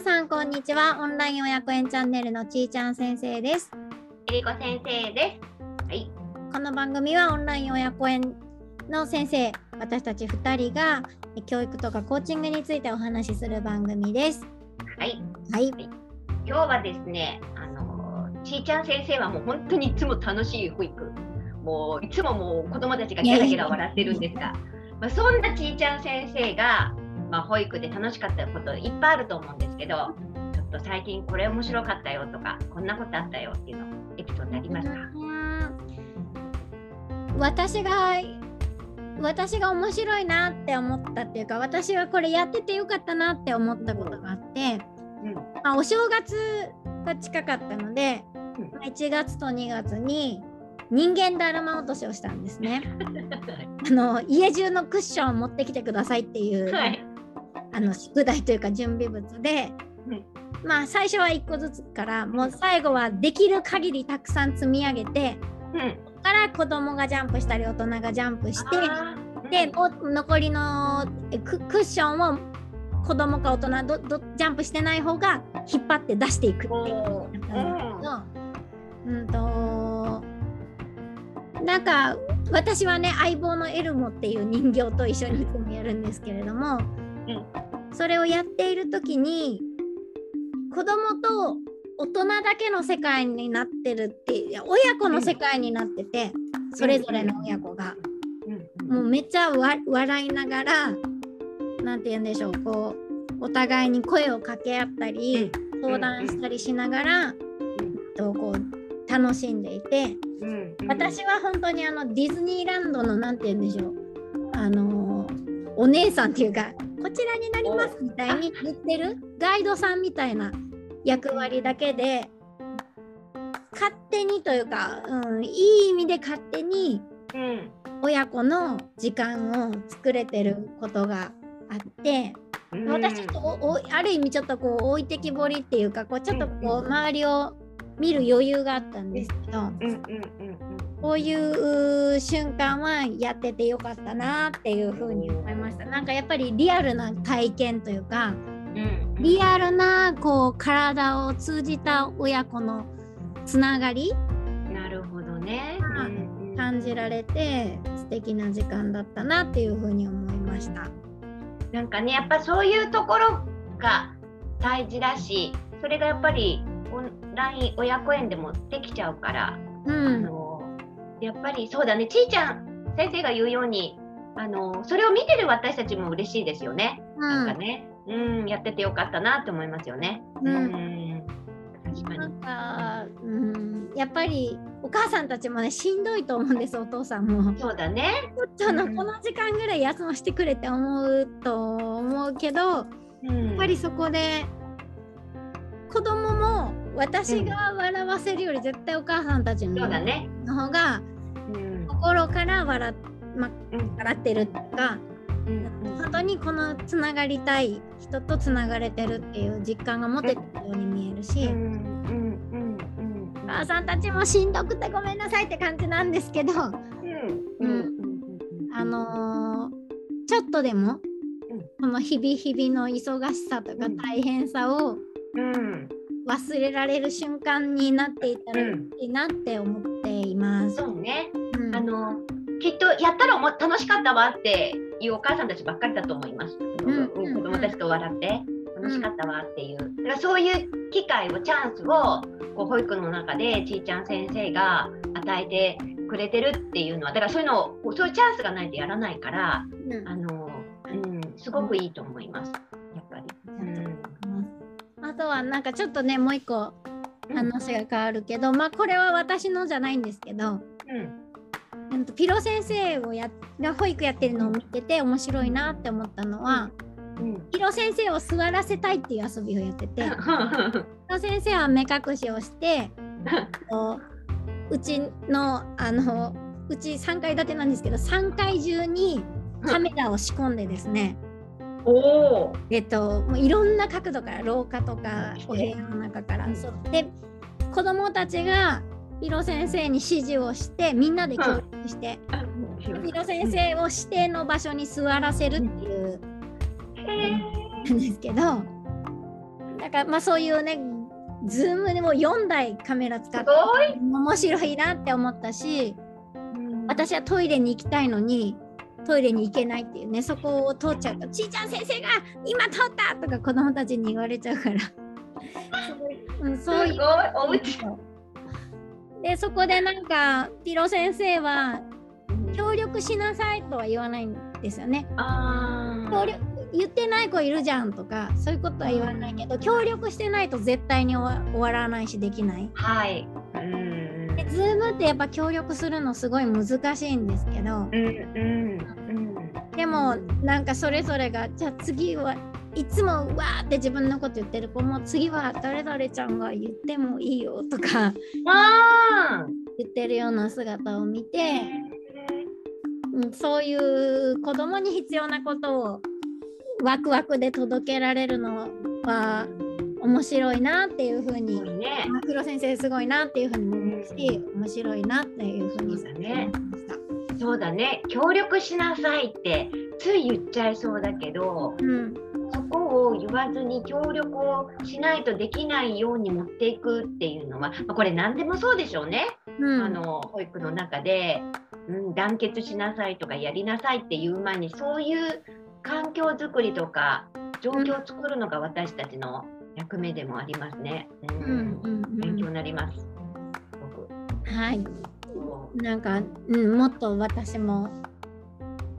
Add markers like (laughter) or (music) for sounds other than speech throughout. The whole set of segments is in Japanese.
皆さんこんにちは。オンライン親子園チャンネルのちーちゃん先生です。えりこ先生です。はい。この番組はオンライン親子園の先生私たち2人が教育とかコーチングについてお話しする番組です。はい。はい。今日はですねあのちーちゃん先生はもう本当にいつも楽しい保育。もういつももう子供たちがゲラゲラ笑ってるんですが、まあ、そんなちーちゃん先生が、まあ、保育で楽しかったこといっぱいあると思うんですけどちょっと最近これ面白かったよとかこんなことあったよっていうのエピソードありますか？私が私が面白いなって思ったっていうか私はこれやっててよかったなって思ったことがあって、うん。まあ、お正月が近かったので、うん。まあ1月と2月に人間だるま落としをしたんですね。あの家中のクッションを持ってきてくださいっていう、はいあの宿題というか準備物で、うん。まあ最初は1個ずつからもう最後はできる限りたくさん積み上げてうん。から子供がジャンプしたり大人がジャンプしてで残りのえククッションを子供か大人どどジャンプしてない方が引っ張って出していくっていうおー。やったんですけど、うんとなんか私はね相棒のエルモっていう人形と一緒にいつもやるんですけれども、それをやっている時に子供と大人だけの世界になってるって親子の世界になっててそれぞれの親子が。うん。もうめっちゃわ笑いながらなんて言うんでしょうこうお互いに声を掛け合ったり相談したりしながら、とこう楽しんでいて。うん。うん。私は本当にあのディズニーランドのなんて言うんでしょうあのお姉さんっていうかこちらになりますみたいに言ってる？ガイドさんみたいな役割だけで勝手にというか、うん、いい意味で勝手にうん。親子の時間を作れてることがあって、うん。私ちょっとおおある意味ちょっとこう置いてきぼりっていうかこうちょっとこう周りを見る余裕があったんですけど、うんうんうんこういう瞬間はやっててよかったなっていうふうに思いました。なんかやっぱりリアルな体験というかリアルなこう体を通じた親子のつながりなるほどね。感じられて素敵な時間だったなっていうふうに思いました。なんかねやっぱそういうところが大事だしそれがやっぱりオンライン親子園でもできちゃうから、あうん、のやっぱりそうだねちーちゃん先生が言うようにあのそれを見てる私たちも嬉しいですよね。なんかね、うん、やっててよかったなって思いますよね。うんん確かに。なんか、うん、やっぱりお母さんたちもねしんどいと思うんですお父さんも。そうだね。ちょっとのうんこの時間ぐらい休ませてくれって思うと思うけどやうんっぱりそこで子供も私が笑わせるより絶対お母さんたちの方がうん。心から笑,、ま、うん。笑ってるっていうかうん。本当にこのつながりたい人とつながれてるっていう実感が持ててるように見えるし。お母さんたちもしんどくてごめんなさいって感じなんですけど、あうん。うん。うん。のーちょっとでも、うん。この日々日々の忙しさとかうん。大変さをうん忘れられる瞬間になっていたらうんいいなって思っています。そうね。うんあのきっとやったらもう楽しかったわっていうお母さんたちばっかりだと思います。んうん子供たちと笑って楽しかったわっていう。だからそういう機会をチャンスをこう保育の中でちーちゃん先生が与えてくれてるっていうのはだからそういうのをそういうチャンスがないとやらないからうんあのうんすごくいいと思います。とはなんかちょっとねもう一個話が変わるけど、まあこれは私のじゃないんですけど、うん。ピロ先生をやが保育やってるのを見てて面白いなって思ったのは、うん。ピロ先生を座らせたいっていう遊びをやってて、(laughs) ピロ先生は目隠しをして、(laughs) うちのあのうち3階建てなんですけど3階中にカメラを仕込んでですね、おお。えっと、もういろんな角度から廊下とかお部屋の中から。そう。で子どもたちがピロ先生に指示をしてみんなで協力して、ピロ先生を指定の場所に座らせるっていうへえ。なんですけどだからまあそういうねズームでも4台カメラ使って面白いなって思ったし、私はトイレに行きたいのにトイレに行けないっていうねそこを通っちゃうと「ちーちゃん先生が今通った!」とか子供たちに言われちゃうから (laughs) うん、そういうおうちでそこでなんかピロ先生は協力しなさいとは言わないんですよね。協力言ってない子いるじゃんとかそういうことは言わないけど協力してないと絶対に終わらないしできない。はい、うんで Zoom ってやっぱ協力するのすごい難しいんですけど、うんうんうん、でもなんかそれぞれがじゃあ次はいつもわーって自分のこと言ってる子も次は誰々ちゃんが言ってもいいよとか。言ってるような姿を見て、うん、そういう子供に必要なことをワクワクで届けられるのは面白いなっていうふうに、ね、黒先生すごいなっていうふうに思うし、面白いなっていうふうに思いました。そうだね協力しなさいってつい言っちゃいそうだけど、うん、そこを言わずに協力をしないとできないように持っていくっていうのは、まあ、これ何でもそうでしょうね、うん、あの保育の中で、うん、団結しなさいとかやりなさいっていう前にそういう環境づくりとか状況を作るのが私たちの役目でもありますね。うん、うん、勉強になります。はい。なんか、うん、もっと私も、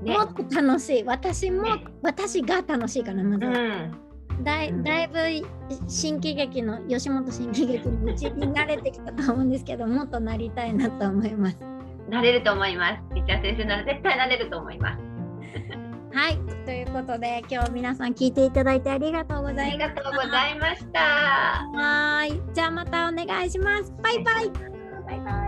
ね、もっと楽しい。私も、ね、私が楽しいかな、まず。うんだいだいぶ新喜劇の吉本新喜劇のうちに慣れてきたと思うんですけど (laughs) もっとなりたいなと思います。なれると思います。ティチャー先生なら絶対なれると思います。(laughs) はい、ということで今日皆さん聞いていただいてありがとうございました。ありがとうございました。はい、じゃあまたお願いします。バイバイ。